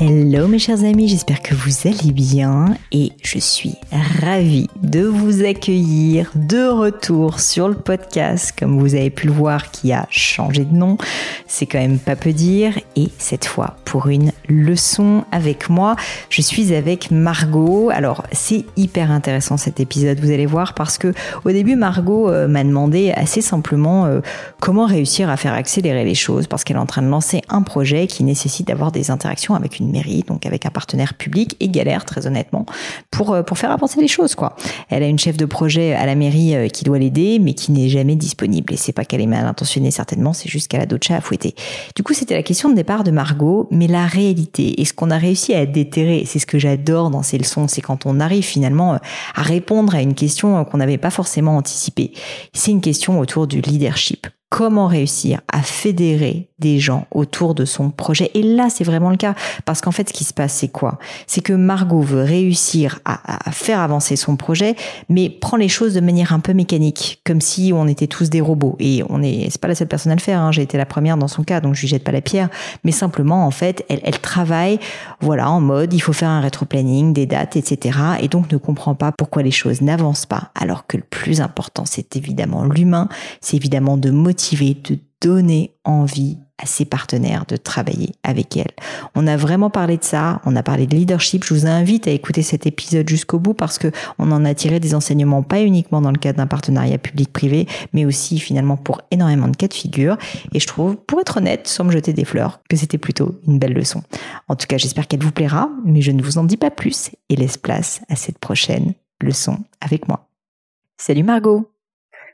Hello mes chers amis, j'espère que vous allez bien et je suis ravie de vous accueillir de retour sur le podcast comme vous avez pu le voir qui a changé de nom, c'est quand même pas peu dire et cette fois pour une leçon avec moi, je suis avec Margot. Alors c'est hyper intéressant cet épisode, vous allez voir parce que au début Margot euh, m'a demandé assez simplement euh, comment réussir à faire accélérer les choses parce qu'elle est en train de lancer un projet qui nécessite d'avoir des interactions avec une mairie, donc avec un partenaire public, et galère très honnêtement pour euh, pour faire avancer les choses quoi. Elle a une chef de projet à la mairie euh, qui doit l'aider, mais qui n'est jamais disponible. Et c'est pas qu'elle est mal intentionnée certainement, c'est juste qu'elle a d'autres chats à fouetter. Du coup, c'était la question de départ de Margot, mais la réalité et ce qu'on a réussi à déterrer, c'est ce que j'adore dans ces leçons, c'est quand on arrive finalement euh, à répondre à une question qu'on n'avait pas forcément anticipée. C'est une question autour du leadership comment réussir à fédérer des gens autour de son projet. Et là, c'est vraiment le cas. Parce qu'en fait, ce qui se passe, c'est quoi? C'est que Margot veut réussir à, faire avancer son projet, mais prend les choses de manière un peu mécanique, comme si on était tous des robots. Et on est, c'est pas la seule personne à le faire. Hein. J'ai été la première dans son cas, donc je lui jette pas la pierre. Mais simplement, en fait, elle, elle travaille, voilà, en mode, il faut faire un rétro-planning, des dates, etc. Et donc ne comprend pas pourquoi les choses n'avancent pas. Alors que le plus important, c'est évidemment l'humain. C'est évidemment de motiver de donner envie à ses partenaires de travailler avec elle. On a vraiment parlé de ça, on a parlé de leadership. Je vous invite à écouter cet épisode jusqu'au bout parce que on en a tiré des enseignements pas uniquement dans le cadre d'un partenariat public-privé, mais aussi finalement pour énormément de cas de figure. Et je trouve, pour être honnête, sans me jeter des fleurs, que c'était plutôt une belle leçon. En tout cas, j'espère qu'elle vous plaira, mais je ne vous en dis pas plus et laisse place à cette prochaine leçon avec moi. Salut Margot.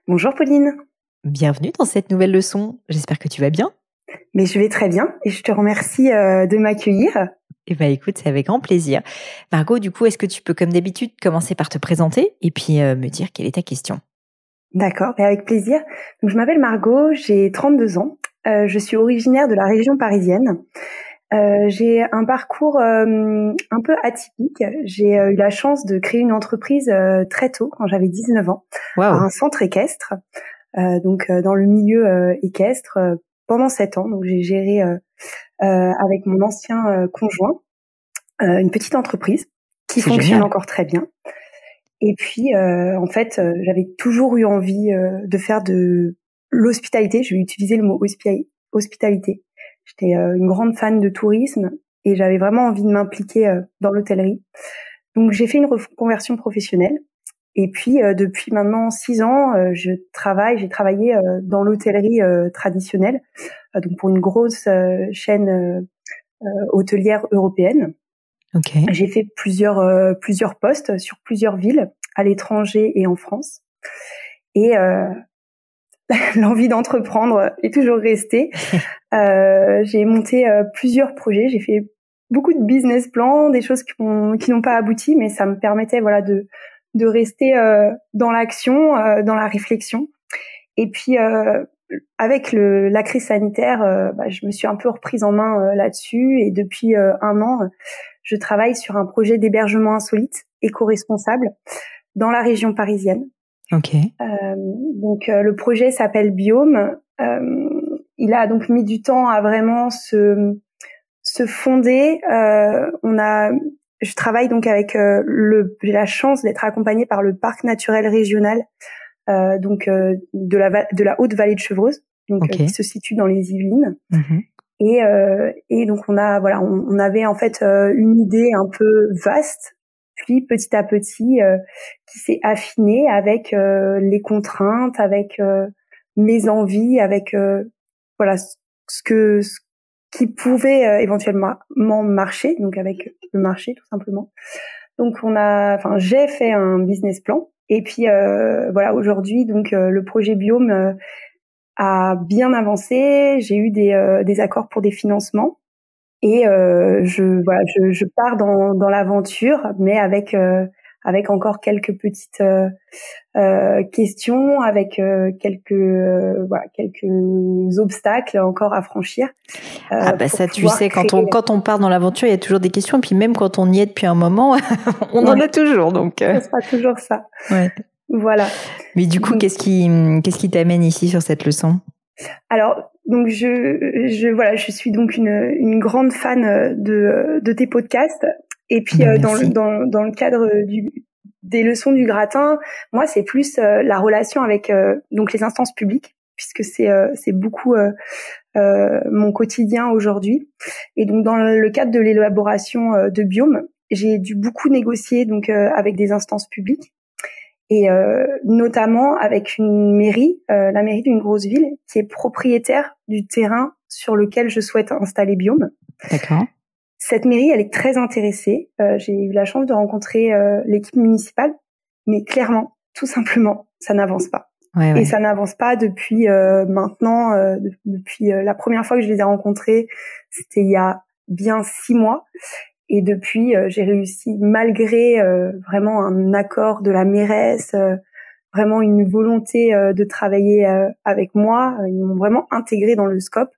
Bonjour Pauline. Bienvenue dans cette nouvelle leçon. J'espère que tu vas bien. Mais je vais très bien et je te remercie euh, de m'accueillir. Eh ben écoute, c'est avec grand plaisir. Margot, du coup, est-ce que tu peux comme d'habitude commencer par te présenter et puis euh, me dire quelle est ta question? D'accord, et avec plaisir. Donc, je m'appelle Margot, j'ai 32 ans. Euh, je suis originaire de la région parisienne. J'ai un parcours un peu atypique. J'ai eu la chance de créer une entreprise très tôt, quand j'avais 19 ans, wow. un centre équestre. Euh, donc euh, dans le milieu euh, équestre pendant sept ans. Donc j'ai géré avec mon ancien conjoint une petite entreprise qui fonctionne encore très bien. Et puis, en fait, j'avais toujours eu envie de faire de l'hospitalité. Je vais utiliser le mot hospitalité. J'étais une grande fan de tourisme et j'avais vraiment envie de m'impliquer dans l'hôtellerie. Donc, j'ai fait une reconversion professionnelle et puis euh, depuis maintenant six ans, euh, je travaille, j'ai travaillé euh, dans l'hôtellerie traditionnelle, donc pour une grosse chaîne hôtelière européenne. Okay. J'ai fait plusieurs plusieurs postes sur plusieurs villes à l'étranger et en France. Et l'envie d'entreprendre est toujours restée. j'ai monté plusieurs projets, j'ai fait beaucoup de business plans, des choses qui n'ont pas abouti, mais ça me permettait voilà de de rester euh, dans l'action, euh, dans la réflexion. Et puis euh, avec le, la crise sanitaire, bah, je me suis un peu reprise en main là-dessus et depuis un an, je travaille sur un projet d'hébergement insolite, éco-responsable, dans la région parisienne. Ok. donc le projet s'appelle Biome. il a donc mis du temps à vraiment se se fonder. on a je travaille donc avec euh, le. J'ai la chance d'être accompagnée par le parc naturel régional donc de la de la haute vallée de Chevreuse, donc qui se situe dans les Yvelines. Mhm. Et, et donc on a voilà, on, on avait en fait une idée un peu vaste puis petit à petit qui s'est affinée avec les contraintes, avec mes envies, avec voilà ce que ce qui pouvait éventuellement marcher, donc avec le marché tout simplement. Donc on a, enfin j'ai fait un business plan et puis euh, voilà aujourd'hui donc euh, le projet Biome euh, a bien avancé. J'ai eu des, des accords pour des financements et je voilà je, je pars dans, dans l'aventure mais avec avec encore quelques petites euh, euh, questions, avec euh, quelques voilà quelques obstacles encore à franchir. ah bah ça tu sais quand on quand on part dans l'aventure il y a toujours des questions et puis même quand on y est depuis un moment on en a toujours donc. Ce sera toujours ça. Ouais. Voilà. Mais du coup qu'est-ce qui qu'est-ce qui t'amène ici sur cette leçon? Alors, donc je, je voilà, je suis donc une, une grande fan de, de tes podcasts et puis euh, dans, le, dans, dans le cadre du, des leçons du gratin, moi c'est plus euh, la relation avec euh, donc les instances publiques puisque c'est c'est beaucoup mon quotidien aujourd'hui. Et donc dans le cadre de l'élaboration de Biome, j'ai dû beaucoup négocier donc avec des instances publiques et notamment avec une mairie, la mairie d'une grosse ville qui est propriétaire du terrain sur lequel je souhaite installer Biome. D'accord. Cette mairie, elle est très intéressée. Euh, j'ai eu la chance de rencontrer euh, l'équipe municipale, mais clairement, tout simplement, ça n'avance pas. Et ça n'avance pas depuis euh, maintenant, depuis la première fois que je les ai rencontrés, c'était il y a bien six mois. Et depuis, j'ai réussi, malgré vraiment un accord de la mairesse, vraiment une volonté de travailler avec moi, ils m'ont vraiment intégré dans le scope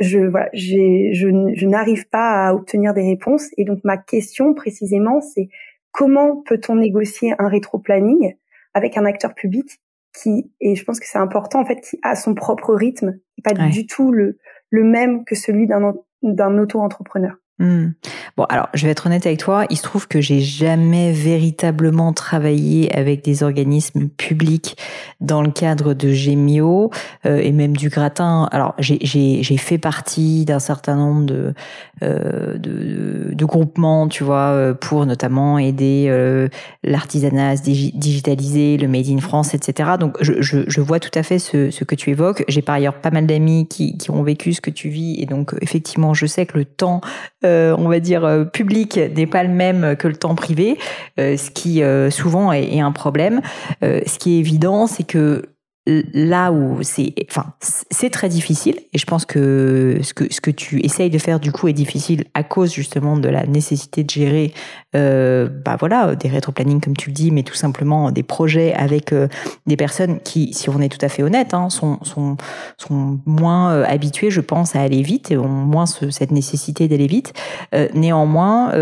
je voilà, je, je n'arrive pas à obtenir des réponses. Et donc ma question précisément, c'est comment peut-on négocier un rétro-planning avec un acteur public qui, et je pense que c'est important en fait, qui a son propre rythme, et pas du tout le, le même que celui d'un d'un auto-entrepreneur? Hmm. Bon, alors, je vais être honnête avec toi. Il se trouve que j'ai jamais véritablement travaillé avec des organismes publics dans le cadre de Gemio euh, et même du gratin. Alors, j'ai fait partie d'un certain nombre de, euh, de, de, groupements, tu vois, euh, pour notamment aider euh, l'artisanat à se digitaliser, le Made in France, etc. Donc, je, je, je vois tout à fait ce, ce que tu évoques. J'ai par ailleurs pas mal d'amis qui, qui ont vécu ce que tu vis et donc, effectivement, je sais que le temps, on va dire, euh, public n'est pas le même que le temps privé, euh, ce qui euh, souvent est, un problème. ce qui est évident, c'est que là où c'est enfin c'est très difficile et je pense que ce que ce que tu essayes de faire du coup est difficile à cause justement de la nécessité de gérer euh, bah voilà des rétro-planning comme tu le dis mais tout simplement des projets avec euh, des personnes qui si on est tout à fait honnête hein, sont sont sont moins euh, habituées je pense à aller vite et ont moins cette nécessité d'aller vite. Euh, néanmoins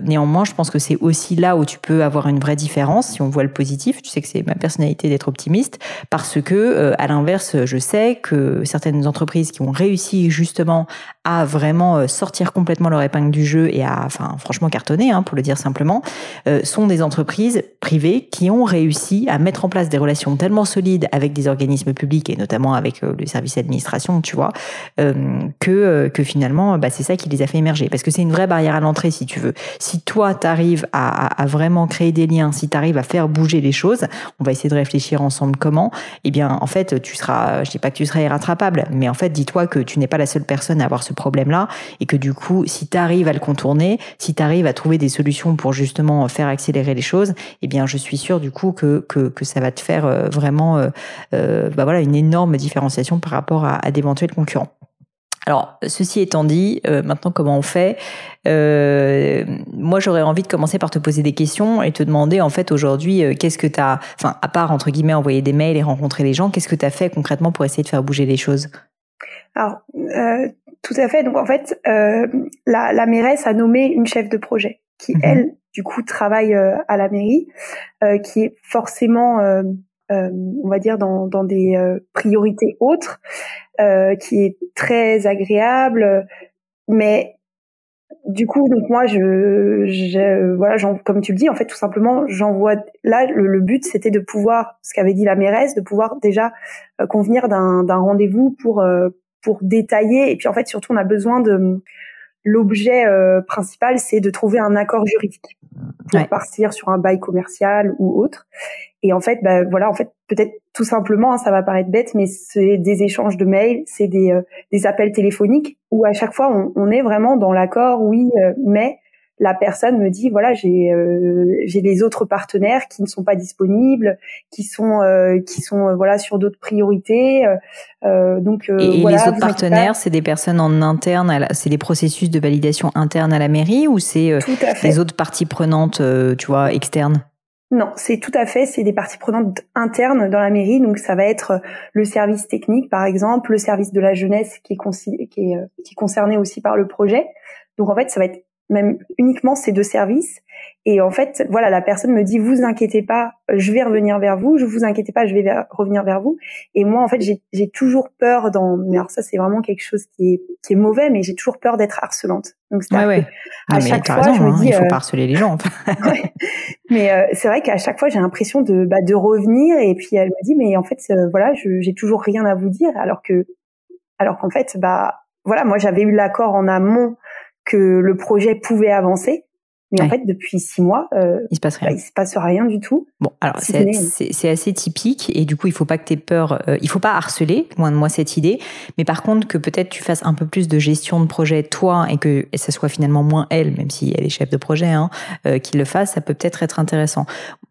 néanmoins je pense que c'est aussi là où tu peux avoir une vraie différence si on voit le positif. Tu sais que c'est ma personnalité d'être optimiste parce que que, euh, à l'inverse, je sais que certaines entreprises qui ont réussi justement à vraiment euh, sortir complètement leur épingle du jeu et à, enfin, franchement cartonner, hein, pour le dire simplement, euh, sont des entreprises privées qui ont réussi à mettre en place des relations tellement solides avec des organismes publics et notamment avec le service d'administration, tu vois, que que finalement, bah, c'est ça qui les a fait émerger. Parce que c'est une vraie barrière à l'entrée, si tu veux. Si toi, t'arrives à, à, vraiment créer des liens, si tu arrives à faire bouger les choses, on va essayer de réfléchir ensemble comment. Eh bien, en fait, tu seras, je dis pas que tu seras irrattrapable, mais en fait, dis-toi que tu n'es pas la seule personne à avoir ce problème-là et que du coup, si tu arrives à le contourner, si tu arrives à trouver des solutions pour justement faire accélérer les choses, eh bien, je suis sûre du coup que que, que ça va te faire euh, vraiment, euh, euh, bah voilà, une énorme différenciation par rapport à, à d'éventuels concurrents. Alors, ceci étant dit, euh, maintenant comment on fait? Euh, Moi, j'aurais envie de commencer par te poser des questions et te demander en fait aujourd'hui, euh, qu'est-ce que tu as, enfin, à part entre guillemets envoyer des mails et rencontrer les gens, qu'est-ce que tu as fait concrètement pour essayer de faire bouger les choses? Alors, tout à fait. Donc en fait, la, la mairesse a nommé une chef de projet qui, mhm. elle, du coup, travaille à la mairie, qui est forcément euh, on va dire dans, dans des euh, priorités autres, qui est très agréable, mais du coup, donc moi, je, je voilà, comme tu le dis, en fait, tout simplement, j'envoie. Là, le, but, c'était de pouvoir, ce qu'avait dit la mairesse, de pouvoir déjà euh, convenir d'un rendez-vous pour euh, pour détailler. Et puis, en fait, surtout, on a besoin de l'objet euh, principal, c'est de trouver un accord juridique pour partir sur un bail commercial ou autre. Et en fait, bah, voilà, en fait, peut-être tout simplement, hein, ça va paraître bête, mais c'est des échanges de mails, c'est des, euh, des appels téléphoniques où à chaque fois on, on est vraiment dans l'accord, oui, euh, mais la personne me dit voilà j'ai euh, j'ai les autres partenaires qui ne sont pas disponibles qui sont qui sont voilà sur d'autres priorités donc et, les autres partenaires c'est des personnes en interne c'est des processus de validation interne à la mairie ou c'est les autres parties prenantes tu vois externes? Non, c'est tout à fait, c'est des parties prenantes internes dans la mairie, donc ça va être euh, le service technique par exemple, le service de la jeunesse qui est, qui est, euh, qui est concerné aussi par le projet. Donc en fait, ça va être même uniquement ces deux services. Et en fait, voilà, la personne me dit, vous inquiétez pas, je vais revenir vers vous. Je vous inquiétez pas, je vais revenir vers vous. Et moi, en fait, j'ai toujours peur dans. Mais alors ça, c'est vraiment quelque chose qui est qui est mauvais, mais j'ai toujours peur d'être harcelante. Donc c'est ouais, à chaque fois, je me hein, dis, il faut euh, pas harceler les gens. Mais euh, c'est vrai qu'à chaque fois, j'ai l'impression de bah, de revenir. Et puis elle me dit, mais en fait, euh, voilà, j'ai toujours rien à vous dire, alors que alors qu'en fait, bah voilà, moi j'avais eu l'accord en amont que le projet pouvait avancer. Mais en fait, depuis six mois, euh, il se passe rien. Bah, il se passe rien du tout. Bon, alors c'est assez typique et du coup, il faut pas que tu aies peur. Euh, il faut pas harceler, loin de moi cette idée. Mais par contre, que peut-être tu fasses un peu plus de gestion de projet toi et que et ça soit finalement moins elle, même si elle est chef de projet, hein, euh, qui le fasse, ça peut peut-être être intéressant.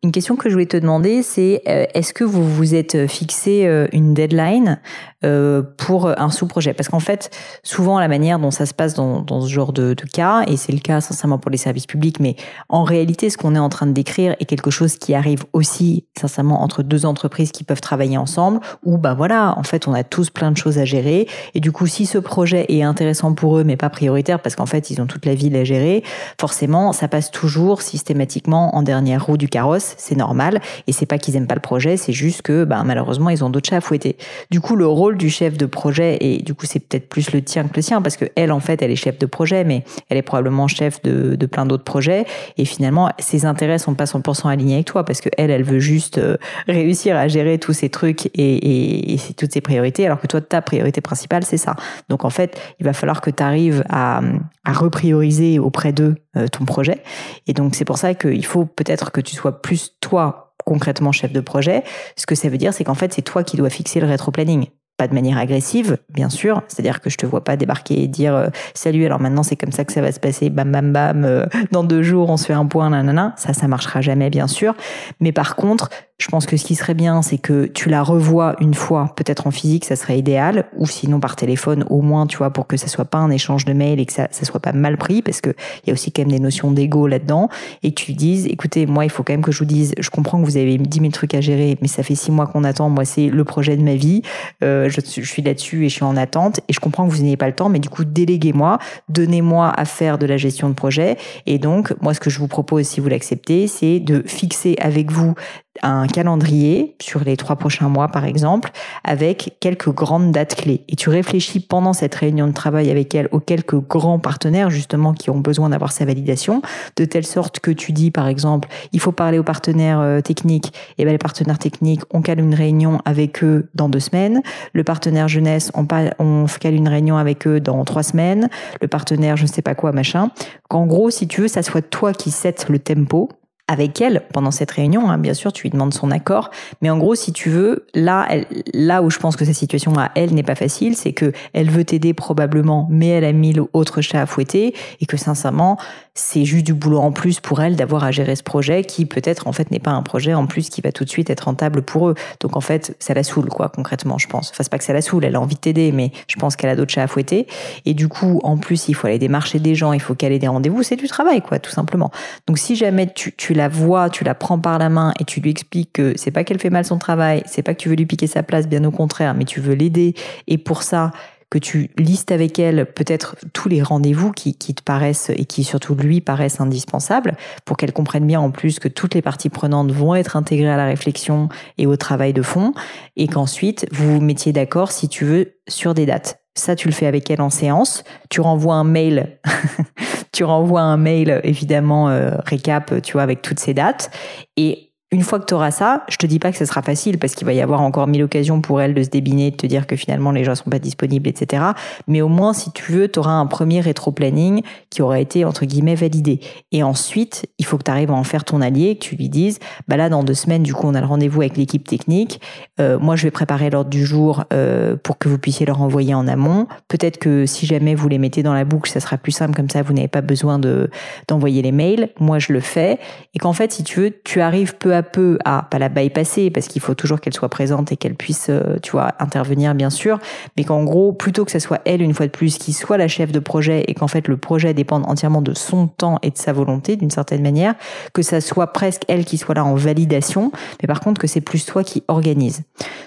Une question que je voulais te demander, c'est euh, est-ce que vous vous êtes fixé euh, une deadline euh, pour un sous-projet? Parce qu'en fait, souvent la manière dont ça se passe dans, ce genre de, cas, et c'est le cas sincèrement pour les services publics, mais en réalité, ce qu'on est en train de décrire est quelque chose qui arrive aussi sincèrement entre deux entreprises qui peuvent travailler ensemble, où bah voilà, en fait, on a tous plein de choses à gérer, et du coup, si ce projet est intéressant pour eux, mais pas prioritaire, parce qu'en fait, ils ont toute la ville à gérer, forcément, ça passe toujours systématiquement en dernière roue du carrosse, c'est normal, et c'est pas qu'ils aiment pas le projet, c'est juste que bah, malheureusement, ils ont d'autres chats à fouetter. Du coup, le rôle du chef de projet, et du coup c'est peut-être plus le tien que le sien, parce que elle en fait elle est chef de projet, mais elle est probablement chef de, plein d'autres projets, et finalement ses intérêts sont pas 100% alignés avec toi, parce que elle, elle veut juste euh, réussir à gérer tous ces trucs et, et, toutes ses priorités, alors que toi ta priorité principale c'est ça. Donc en fait il va falloir que tu arrives à, à reprioriser auprès d'eux euh, ton projet, et donc c'est pour ça qu'il faut peut-être que tu sois plus toi concrètement chef de projet. Ce que ça veut dire, c'est qu'en fait, c'est toi qui dois fixer le rétro-planning pas de manière agressive, bien sûr. C'est-à-dire que je te vois pas débarquer et dire euh, salut. Alors maintenant c'est comme ça que ça va se passer. Bam bam bam. Euh, dans deux jours on se fait un point. Nanana. Ça ça marchera jamais bien sûr. Mais par contre je pense que ce qui serait bien, c'est que tu la revois une fois, peut-être en physique, ça serait idéal, ou sinon par téléphone, au moins, tu vois, pour que ça soit pas un échange de mails et que ça, ça soit pas mal pris, parce que il y a aussi quand même des notions d'ego là-dedans, et que tu lui dises, écoutez, moi, il faut quand même que je vous dise, je comprends que vous avez 10 000 trucs à gérer, mais ça fait six mois qu'on attend, moi, c'est le projet de ma vie, euh, je, je, suis là-dessus et je suis en attente, et je comprends que vous n'ayez pas le temps, mais du coup, déléguez-moi, donnez-moi à faire de la gestion de projet, et donc, moi, ce que je vous propose, si vous l'acceptez, c'est de fixer avec vous un calendrier sur les trois prochains mois, par exemple, avec quelques grandes dates clés. Et tu réfléchis pendant cette réunion de travail avec elle aux quelques grands partenaires, justement, qui ont besoin d'avoir sa validation, de telle sorte que tu dis, par exemple, il faut parler aux partenaires euh, techniques. Et ben, les partenaires techniques, on cale une réunion avec eux dans deux semaines. Le partenaire jeunesse, on, on cale une réunion avec eux dans trois semaines. Le partenaire, je ne sais pas quoi, machin. Qu'en gros, si tu veux, ça soit toi qui sets le tempo avec elle pendant cette réunion. Hein, bien sûr, tu lui demandes son accord, mais en gros, si tu veux, là, là où je pense que sa situation à elle n'est pas facile, c'est que elle veut t'aider probablement, mais elle a mis l'autre chat à fouetter et que sincèrement, c'est juste du boulot en plus pour elle d'avoir à gérer ce projet qui peut-être en fait n'est pas un projet en plus qui va tout de suite être rentable pour eux. Donc en fait, ça la saoule quoi concrètement, je pense. Enfin, c'est pas que ça la saoule, elle a envie de t'aider, mais je pense qu'elle a d'autres chats à fouetter. Et du coup, en plus, il faut aller démarcher des gens, il faut caler des rendez-vous, c'est du travail quoi, tout simplement. Donc si jamais tu, tu la vois, tu la prends par la main et tu lui expliques que c'est pas qu'elle fait mal son travail, c'est pas que tu veux lui piquer sa place, bien au contraire, mais tu veux l'aider et pour ça, que tu listes avec elle peut-être tous les rendez-vous qui, te paraissent et qui surtout lui paraissent indispensables pour qu'elle comprenne bien en plus que toutes les parties prenantes vont être intégrées à la réflexion et au travail de fond et qu'ensuite vous mettiez d'accord si tu veux sur des dates. Ça, tu le fais avec elle en séance. Tu renvoies un mail. tu renvoies un mail, évidemment, euh, récap, tu vois, avec toutes ces dates. Et une fois que tu auras ça, je te dis pas que ce sera facile parce qu'il va y avoir encore mille occasions pour elle de se débiner, de te dire que finalement les gens sont pas disponibles, etc. Mais au moins, si tu veux, tu auras un premier rétro-planning qui aura été entre guillemets validé. Et ensuite, il faut que tu arrives à en faire ton allié, que tu lui dises, bah là dans deux semaines, du coup, on a le rendez-vous avec l'équipe technique. Euh, moi, je vais préparer l'ordre du jour euh, pour que vous puissiez leur envoyer en amont. Peut-être que si jamais vous les mettez dans la boucle, ça sera plus simple comme ça. Vous n'avez pas besoin de d'envoyer les mails. Moi, je le fais. Et qu'en fait, si tu veux, tu arrives peu à peu à pas la bypasser parce qu'il faut toujours qu'elle soit présente et qu'elle puisse, euh, tu vois, intervenir bien sûr, mais qu'en gros, plutôt que ce soit elle une fois de plus qui soit la chef de projet et qu'en fait le projet dépende entièrement de son temps et de sa volonté d'une certaine manière, que ça soit presque elle qui soit là en validation, mais par contre que c'est plus toi qui organise.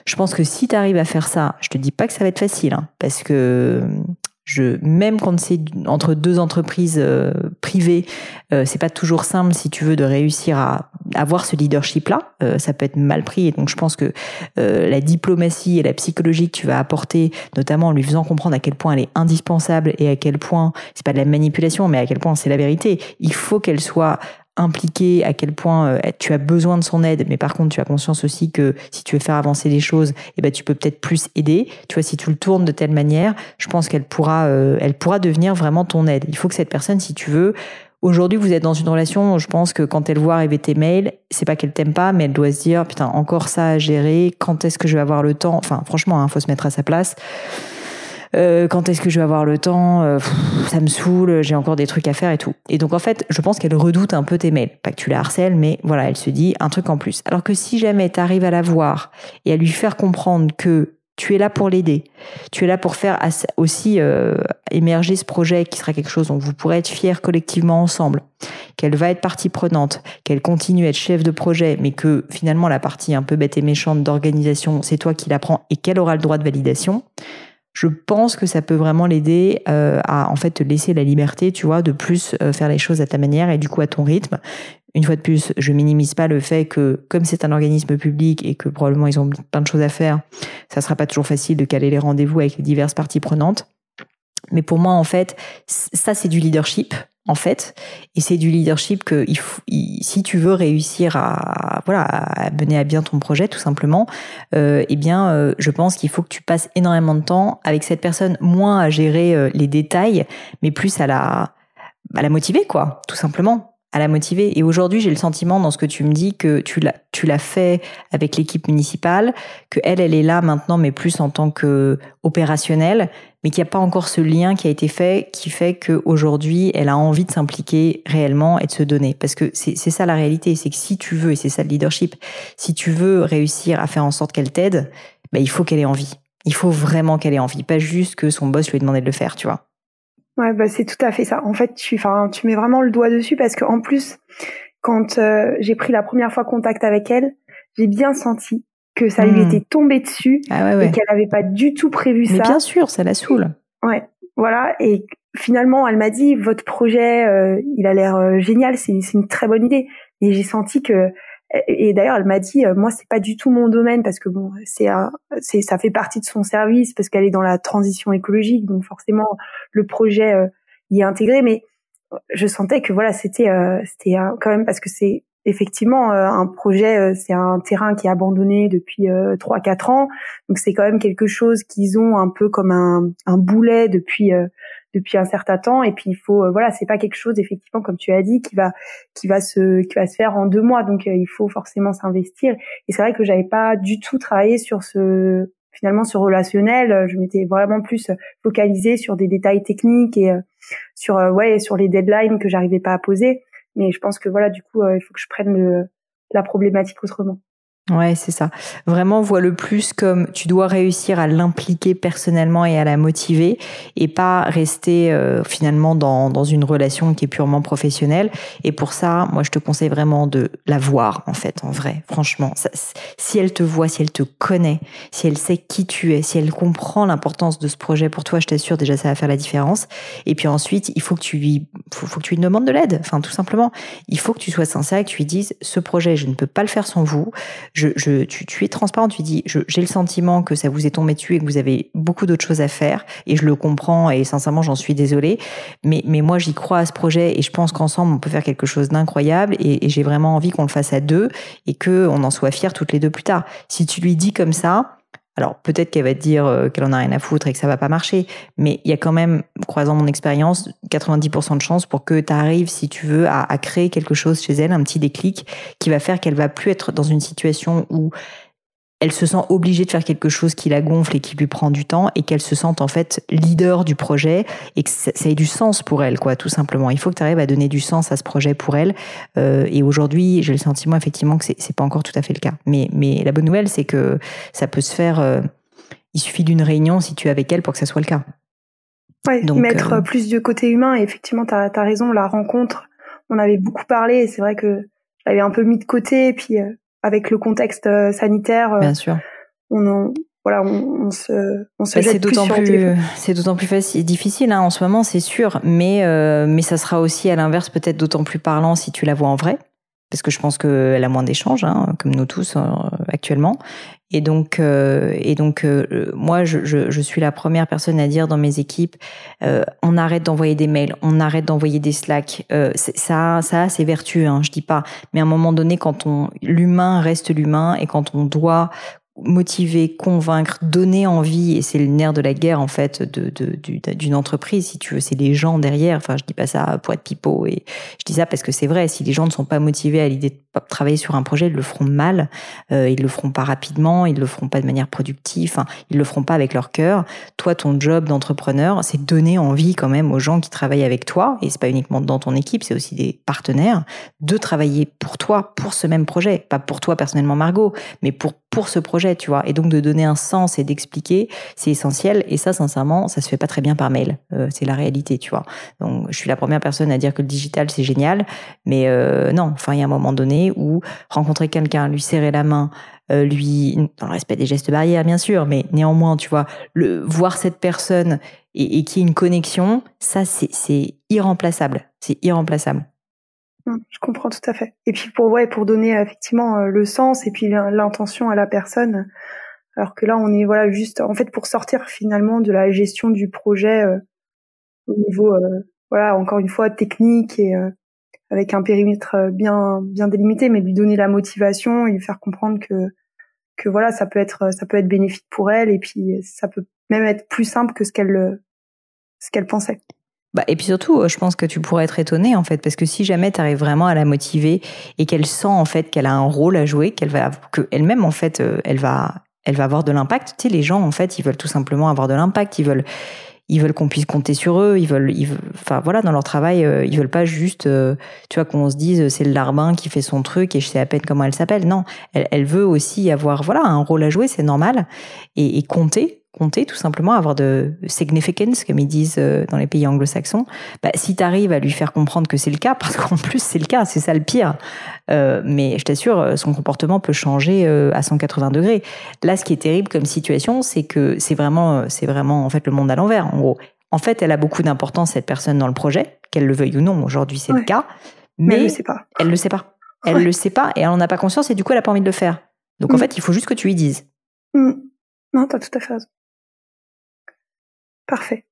Je pense que si tu arrives à faire ça, je te dis pas que ça va être facile, hein, parce que je, même quand c'est entre deux entreprises euh, privées, euh, c'est pas toujours simple si tu veux de réussir à avoir ce leadership-là. Euh, ça peut être mal pris et donc je pense que la diplomatie et la psychologie que tu vas apporter, notamment en lui faisant comprendre à quel point elle est indispensable et à quel point c'est pas de la manipulation, mais à quel point c'est la vérité. Il faut qu'elle soit impliqué, à quel point euh, tu as besoin de son aide, mais par contre tu as conscience aussi que si tu veux faire avancer les choses, eh ben tu peux peut-être plus aider. Tu vois, si tu le tournes de telle manière, je pense qu'elle pourra, euh, elle pourra devenir vraiment ton aide. Il faut que cette personne, si tu veux, Aujourd'hui, vous êtes dans une relation, je pense que quand elle voit arriver tes mails, c'est pas qu'elle t'aime pas, mais elle doit se dire, putain, encore ça à gérer, quand est-ce que je vais avoir le temps? Enfin, franchement, il hein, faut se mettre à sa place. Euh, quand est-ce que je vais avoir le temps euh, Ça me saoule, j'ai encore des trucs à faire et tout. Et donc en fait, je pense qu'elle redoute un peu tes mails. Pas que tu la harcèles, mais voilà, elle se dit un truc en plus. Alors que si jamais tu arrives à la voir et à lui faire comprendre que tu es là pour l'aider. Tu es là pour faire aussi euh, émerger ce projet qui sera quelque chose dont vous pourrez être fiers collectivement ensemble. Qu'elle va être partie prenante, qu'elle continue à être chef de projet, mais que finalement la partie un peu bête et méchante d'organisation, c'est toi qui la prends et qu'elle aura le droit de validation je pense que ça peut vraiment l'aider euh, à en fait te laisser la liberté, tu vois, de plus euh, faire les choses à ta manière et du coup à ton rythme. Une fois de plus, je minimise pas le fait que comme c'est un organisme public et que probablement ils ont plein de choses à faire, ça sera pas toujours facile de caler les rendez-vous avec les diverses parties prenantes. Mais pour moi, en fait, ça c'est du leadership en fait. Et c'est du leadership que si tu veux réussir à voilà à mener à bien ton projet, tout simplement, euh, eh bien, euh, je pense qu'il faut que tu passes énormément de temps avec cette personne, moins à gérer euh, les détails, mais plus à la à la motiver, quoi, tout simplement à la motiver. Et aujourd'hui, j'ai le sentiment dans ce que tu me dis que tu l'as, tu l'as fait avec l'équipe municipale, que elle, elle est là maintenant, mais plus en tant que opérationnelle, mais qu'il n'y a pas encore ce lien qui a été fait, qui fait qu'aujourd'hui, elle a envie de s'impliquer réellement et de se donner. Parce que c'est, ça la réalité, c'est que si tu veux, et c'est ça le leadership, si tu veux réussir à faire en sorte qu'elle t'aide, ben, il faut qu'elle ait envie. Il faut vraiment qu'elle ait envie, pas juste que son boss lui ait demandé de le faire, tu vois. Ouais, bah c'est tout à fait ça. En fait, tu, enfin, tu mets vraiment le doigt dessus parce que en plus, quand euh, j'ai pris la première fois contact avec elle, j'ai bien senti que ça lui hmm. était tombé dessus ah et qu'elle n'avait pas du tout prévu ça. Mais bien sûr, ça la saoule. Ouais, voilà. Et finalement, elle m'a dit votre projet, euh, il a l'air euh, génial, c'est une très bonne idée. Et j'ai senti que et d'ailleurs, elle m'a dit, moi, c'est pas du tout mon domaine parce que bon, c'est, c'est, ça fait partie de son service parce qu'elle est dans la transition écologique, donc forcément, le projet euh, y est intégré. Mais je sentais que voilà, c'était, euh, c'était quand même parce que c'est effectivement euh, un projet, c'est un terrain qui est abandonné depuis trois, quatre ans, donc c'est quand même quelque chose qu'ils ont un peu comme un, un boulet depuis depuis un certain temps. Et puis il faut euh, voilà c'est pas quelque chose effectivement comme tu as dit qui va qui va se qui va se faire en deux mois. Donc euh, il faut forcément s'investir. Et c'est vrai que j'avais pas du tout travaillé sur ce finalement ce relationnel. Je m'étais vraiment plus focalisée sur des détails techniques et euh, sur ouais sur les deadlines que j'arrivais pas à poser. Mais je pense que voilà du coup il faut que je prenne le, la problématique autrement Ouais, c'est ça. Vraiment, vois le plus comme tu dois réussir à l'impliquer personnellement et à la motiver et pas rester euh, finalement dans, dans une relation qui est purement professionnelle. Et pour ça, moi, je te conseille vraiment de la voir, en fait, en vrai. Franchement, si elle te voit, si elle te connaît, si elle sait qui tu es, si elle comprend l'importance de ce projet pour toi, je t'assure, déjà, ça va faire la différence. Et puis ensuite, il faut que tu lui, faut, faut que tu lui demandes de l'aide. Enfin, tout simplement, il faut que tu sois sincère et que tu lui dises, ce projet, je ne peux pas le faire sans vous tu, es transparent, tu dis, j'ai le sentiment que ça vous est tombé dessus et que vous avez beaucoup d'autres choses à faire, et je le comprends, et sincèrement, j'en suis désolée, mais, mais moi, j'y crois à ce projet, et je pense qu'ensemble, on peut faire quelque chose d'incroyable, et, et j'ai vraiment envie qu'on le fasse à deux, et qu'on en soit fiers toutes les deux plus tard. Si tu lui dis comme ça, alors peut-être qu'elle va te dire euh, qu'elle en a rien à foutre et que ça va pas marcher, mais il y a quand même, croisant mon expérience, 90% de chances pour que tu arrives, si tu veux, à, à, créer quelque chose chez elle, un petit déclic qui va faire qu'elle va plus être dans une situation où elle se sent obligée de faire quelque chose qui la gonfle et qui lui prend du temps et qu'elle se sente en fait leader du projet et que ça, ait du sens pour elle, quoi, tout simplement. Il faut que tu arrives à donner du sens à ce projet pour elle. Euh, et aujourd'hui, j'ai le sentiment effectivement que c'est pas encore tout à fait le cas. Mais, mais la bonne nouvelle, c'est que ça peut se faire. Euh, il suffit d'une réunion si tu es avec elle pour que ça soit le cas. Ouais, Donc, mettre euh, plus de côté humain. Et effectivement, tu as, as, raison, la rencontre, on avait beaucoup parlé et c'est vrai que j'avais un peu mis de côté. Et puis, euh, avec le contexte euh, sanitaire. Euh, Bien sûr. On voilà, on, se, on se bah, c'est d'autant plus, c'est d'autant plus facile, difficile hein, en ce moment, c'est sûr, mais euh, mais ça sera aussi à l'inverse peut-être d'autant plus parlant si tu la vois en vrai, parce que je pense qu'elle a moins d'échanges, hein, comme nous tous actuellement, et donc, euh, et donc euh, moi, je, je, je, suis la première personne à dire dans mes équipes, euh, on arrête d'envoyer des mails, on arrête d'envoyer des Slack. ça, ça a ses vertus, hein, je dis pas. Mais à un moment donné, quand on l'humain reste l'humain et quand on doit motiver, convaincre, donner envie, et c'est le nerf de la guerre en fait de, d'une entreprise, si tu veux, c'est les gens derrière. Enfin, je dis pas ça pour être pipeau, et je dis ça parce que c'est vrai. Si les gens ne sont pas motivés à l'idée de travailler sur un projet, ils le feront mal, euh, ils le feront pas rapidement, ils le feront pas de manière productive, enfin, ils le feront pas avec leur cœur. Toi, ton job d'entrepreneur, c'est donner envie quand même aux gens qui travaillent avec toi, et c'est pas uniquement dans ton équipe, c'est aussi des partenaires, de travailler pour toi, pour ce même projet, pas pour toi personnellement Margot, mais pour pour ce projet, tu vois. Et donc de donner un sens et d'expliquer, c'est essentiel. Et ça, sincèrement, ça se fait pas très bien par mail. Euh, c'est la réalité, tu vois. Donc je suis la première personne à dire que le digital c'est génial, mais euh, non. Enfin, il y a un moment donné où rencontrer quelqu'un, lui serrer la main, euh, lui dans le respect des gestes barrières, bien sûr, mais néanmoins, tu vois, le voir cette personne et, et qui ait une connexion, ça c'est irremplaçable. C'est irremplaçable. Mmh, je comprends tout à fait. Et puis pour ouais, pour donner effectivement euh, le sens et puis l'intention à la personne, alors que là on est voilà juste en fait pour sortir finalement de la gestion du projet euh, au niveau euh, voilà encore une fois technique et avec un périmètre bien bien délimité, mais lui donner la motivation et lui faire comprendre que que voilà ça peut être ça peut être bénéfique pour elle et puis ça peut même être plus simple que ce qu'elle ce qu'elle pensait. Bah, et puis surtout, euh, je pense que tu pourrais être étonné en fait, parce que si jamais tu arrives vraiment à la motiver et qu'elle sent en fait qu'elle a un rôle à jouer, qu'elle va, que elle-même en fait, euh, elle va, elle va avoir de l'impact. Tu sais, les gens en fait, ils veulent tout simplement avoir de l'impact, ils veulent, ils veulent qu'on puisse compter sur eux, ils veulent, ils enfin voilà, dans leur travail, euh, ils veulent pas juste, tu vois, qu'on se dise c'est le larbin qui fait son truc et je sais à peine comment elle s'appelle. Non, elle, elle veut aussi avoir, voilà, un rôle à jouer, c'est normal et, et compter compter, tout simplement, avoir de significance, comme ils disent euh, dans les pays anglo-saxons, bah, si tu arrives à lui faire comprendre que c'est le cas, parce qu'en plus c'est le cas, c'est ça le pire, euh, mais je t'assure, euh, son comportement peut changer à 180 degrés. Là, ce qui est terrible comme situation, c'est que c'est vraiment, c'est vraiment en fait le monde à l'envers. En gros, en fait, elle a beaucoup d'importance cette personne dans le projet, qu'elle le veuille ou non. Aujourd'hui, c'est le cas, mais, elle le sait pas. Elle le sait pas. Elle le sait pas et elle en a pas conscience et du coup, elle a pas envie de le faire. Donc en mm. fait, il faut juste que tu lui dises. Mm. Non, t'as tout à fait raison. Parfait.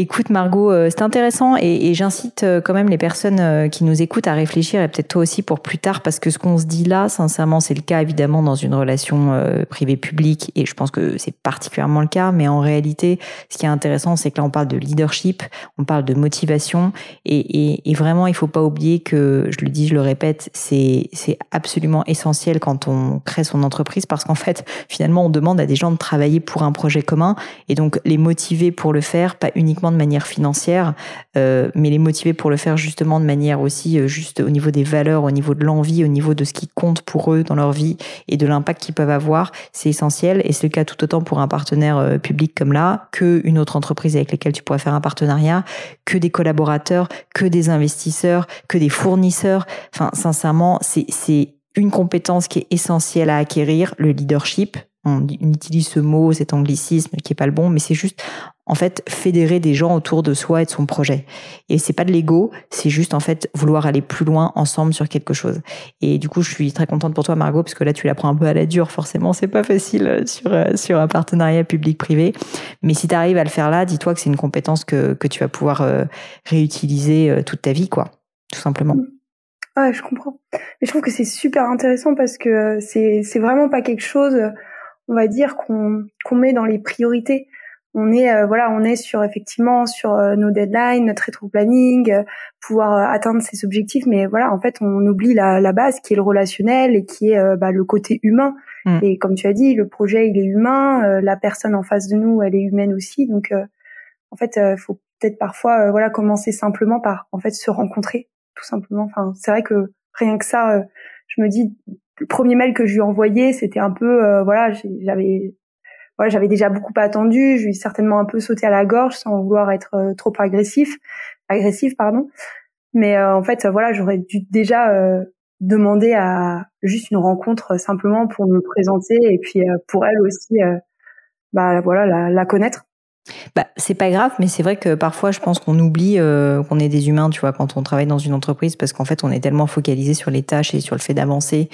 Écoute Margot, euh, c'est intéressant et, j'incite euh, quand même les personnes euh, qui nous écoutent à réfléchir et peut-être toi aussi pour plus tard parce que ce qu'on se dit là, sincèrement, c'est le cas évidemment dans une relation privée publique et je pense que c'est particulièrement le cas. Mais en réalité, ce qui est intéressant, c'est que là on parle de leadership, on parle de motivation et, et, vraiment il faut pas oublier que je le dis, je le répète, c'est c'est absolument essentiel quand on crée son entreprise parce qu'en fait finalement on demande à des gens de travailler pour un projet commun et donc les motiver pour le faire, pas uniquement de manière financière, euh, mais les motiver pour le faire justement de manière aussi euh, juste au niveau des valeurs, au niveau de l'envie, au niveau de ce qui compte pour eux dans leur vie et de l'impact qu'ils peuvent avoir, c'est essentiel. Et c'est le cas tout autant pour un partenaire euh, public comme là, que une autre entreprise avec laquelle tu pourrais faire un partenariat, que des collaborateurs, que des investisseurs, que des fournisseurs. Enfin, sincèrement, c'est une compétence qui est essentielle à acquérir, le leadership. On utilise ce mot, cet anglicisme qui est pas le bon, mais c'est juste en fait fédérer des gens autour de soi et de son projet. Et c'est pas de l'ego, c'est juste en fait vouloir aller plus loin ensemble sur quelque chose. Et du coup, je suis très contente pour toi Margot parce que là tu la prends un peu à la dure forcément, c'est pas facile euh, sur euh, sur un partenariat public-privé. Mais si tu arrives à le faire là, dis-toi que c'est une compétence que que tu vas pouvoir euh, réutiliser toute ta vie quoi, tout simplement. Mm. Ouais, je comprends. Mais je trouve que c'est super intéressant parce que c'est c'est vraiment pas quelque chose on va dire qu'on qu'on met dans les priorités. On est euh, voilà on est sur effectivement sur euh, nos deadlines notre rétro planning euh, pouvoir atteindre ses objectifs. Mais voilà en fait on oublie la, la base qui est le relationnel et qui est bah, le côté humain. Mm. et comme tu as dit le projet il est humain la personne en face de nous elle est humaine aussi. Donc en fait il faut peut-être parfois voilà commencer simplement par en fait se rencontrer tout simplement. Enfin c'est vrai que rien que ça je me dis le premier mail que je lui ai envoyé c'était un peu voilà j'avais voilà, j'avais déjà beaucoup attendu, je lui ai certainement un peu sauté à la gorge sans vouloir être euh, trop agressif, agressif pardon. Mais euh, en fait, voilà, j'aurais dû déjà euh, demander à juste une rencontre simplement pour me présenter et puis pour elle aussi, bah voilà, la, la connaître. Bah, c'est pas grave, mais c'est vrai que parfois, je pense qu'on oublie qu'on est des humains, tu vois, quand on travaille dans une entreprise, parce qu'en fait, on est tellement focalisé sur les tâches et sur le fait d'avancer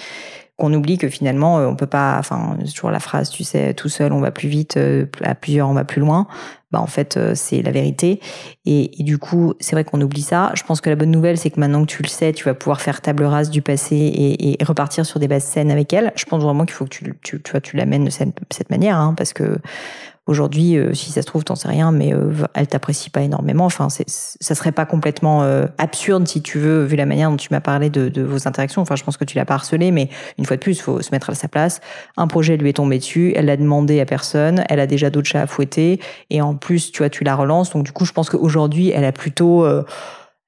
qu'on oublie que finalement euh, on peut pas enfin toujours la phrase tu sais tout seul on va plus vite euh, à plusieurs on va plus loin. Bah en fait euh, c'est la vérité. Et, du coup c'est vrai qu'on oublie ça. Je pense que la bonne nouvelle c'est que maintenant que tu le sais tu vas pouvoir faire table rase du passé et, repartir sur des bases saines avec elle. Je pense vraiment qu'il faut que tu tu tu l'amènes de cette, cette manière hein, parce que Aujourd'hui, euh, si ça se trouve, t'en sais rien, mais euh, elle t'apprécie pas énormément. Enfin, ça serait pas complètement euh, absurde si tu veux, vu la manière dont tu m'as parlé de, de, vos interactions. Enfin, je pense que tu l'as pas harcelé, mais une fois de plus, faut se mettre à sa place. Un projet lui est tombé dessus, elle l'a demandé à personne, elle a déjà d'autres chats à fouetter, et en plus, tu vois, tu la relances. Donc du coup, je pense qu'aujourd'hui, elle a plutôt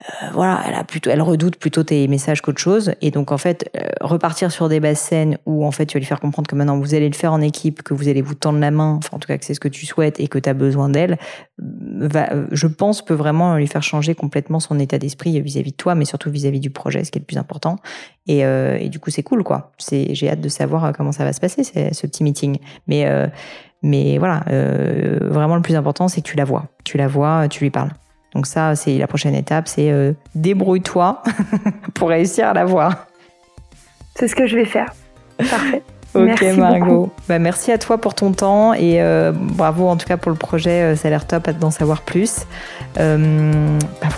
euh, voilà, elle a plutôt, elle redoute plutôt tes messages qu'autre chose. Et donc en fait, euh, repartir sur des basses scènes où en fait tu vas lui faire comprendre que maintenant vous allez le faire en équipe, que vous allez vous tendre la main, enfin en tout cas que c'est ce que tu souhaites et que tu as besoin d'elle, va, je pense peut vraiment lui faire changer complètement son état d'esprit vis-à-vis de toi, mais surtout vis-à-vis du projet, ce qui est le plus important. Et, euh, et du coup c'est cool quoi. C'est, j'ai hâte de savoir comment ça va se passer ce petit meeting. Mais mais voilà, vraiment le plus important c'est que tu la vois, tu la vois, tu lui parles. Donc ça, c'est la prochaine étape, c'est euh, débrouille-toi pour réussir à la voir. C'est ce que je vais faire. Parfait. ok merci Margot. Bah, merci à toi pour ton temps et euh, bravo en tout cas pour le projet. Euh, ça a l'air top d'en savoir plus. bah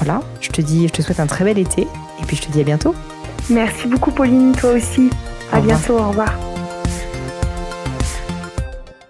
voilà, je te dis, je te souhaite un très bel été et puis je te dis à bientôt. Merci beaucoup Pauline, toi aussi. À bientôt, au revoir.